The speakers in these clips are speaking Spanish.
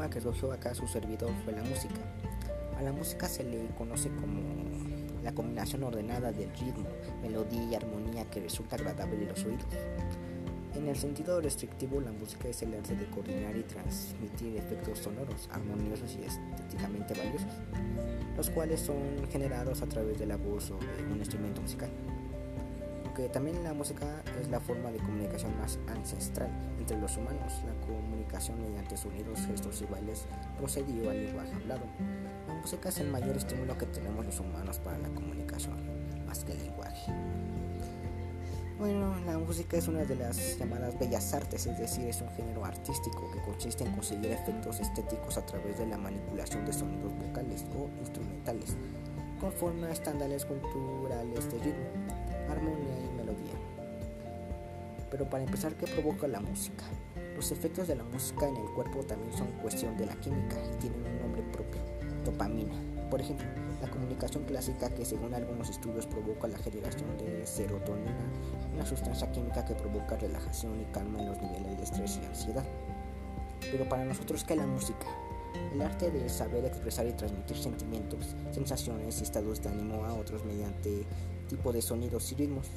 tema que escogió acá su servidor fue la música. A la música se le conoce como la combinación ordenada del ritmo, melodía y armonía que resulta agradable en los oídos. En el sentido restrictivo, la música es el arte de coordinar y transmitir efectos sonoros, armoniosos y estéticamente valiosos, los cuales son generados a través de la voz o de un instrumento musical. Aunque también la música es la forma de comunicación más ancestral entre los humanos, la comunicación mediante sonidos, gestos y bailes procedió al lenguaje hablado. La música es el mayor estímulo que tenemos los humanos para la comunicación, más que el lenguaje. Bueno, la música es una de las llamadas bellas artes, es decir, es un género artístico que consiste en conseguir efectos estéticos a través de la manipulación de sonidos vocales o instrumentales, conforme a estándares culturales de ritmo, armonía y melodía. Pero para empezar, ¿qué provoca la música? Los efectos de la música en el cuerpo también son cuestión de la química y tienen un nombre propio, dopamina. Por ejemplo, la comunicación clásica que según algunos estudios provoca la generación de serotonina, una sustancia química que provoca relajación y calma en los niveles de estrés y ansiedad. Pero para nosotros, ¿qué es la música? El arte de saber expresar y transmitir sentimientos, sensaciones y estados de ánimo a otros mediante tipo de sonidos y ritmos.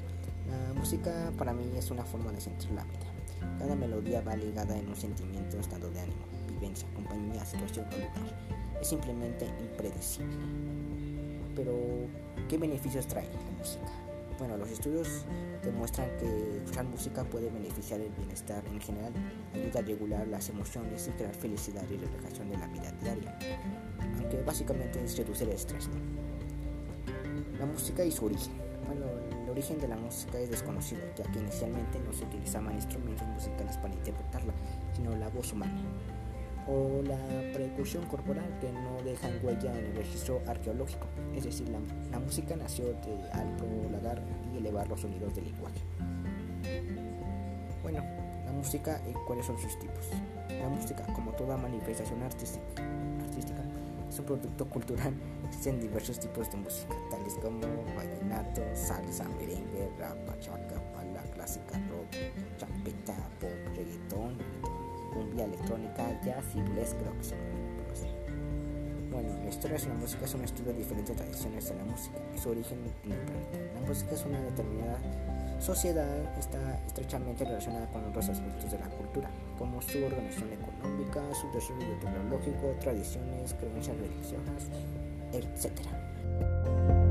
La música para mí es una forma de sentir la vida. Cada melodía va ligada en un sentimiento, estado de ánimo, vivencia, compañía, situación o lugar es simplemente impredecible. Pero, ¿qué beneficios trae la música? Bueno, los estudios demuestran que escuchar música puede beneficiar el bienestar en general, ayuda a regular las emociones y crear felicidad y relajación de la vida diaria, aunque básicamente es reducir el estrés. La música y su origen. Bueno, el origen de la música es desconocido, ya que inicialmente no se utilizaban instrumentos musicales para interpretarla, sino la voz humana o la percusión corporal que no dejan huella en el registro arqueológico, es decir, la, música nació de, al prolongar y elevar los sonidos del lenguaje. Bueno, la música y cuáles son sus tipos. La música, como toda manifestación artística, artística es un producto cultural. Existen diversos tipos de música, tales como vallenato, salsa, merengue, rap, bachaca, pala, clásica, rock, champeta, pop, reggaetón, cumbia electrónica, jazz y blues creo que son Bueno, la historia de la música es un estudio de diferentes tradiciones de la música y su origen en el planeta. La música es una determinada sociedad está estrechamente relacionada con otros aspectos de la cultura, como su organización económica, su desarrollo tecnológico, tradiciones, creencias religiosas, etc.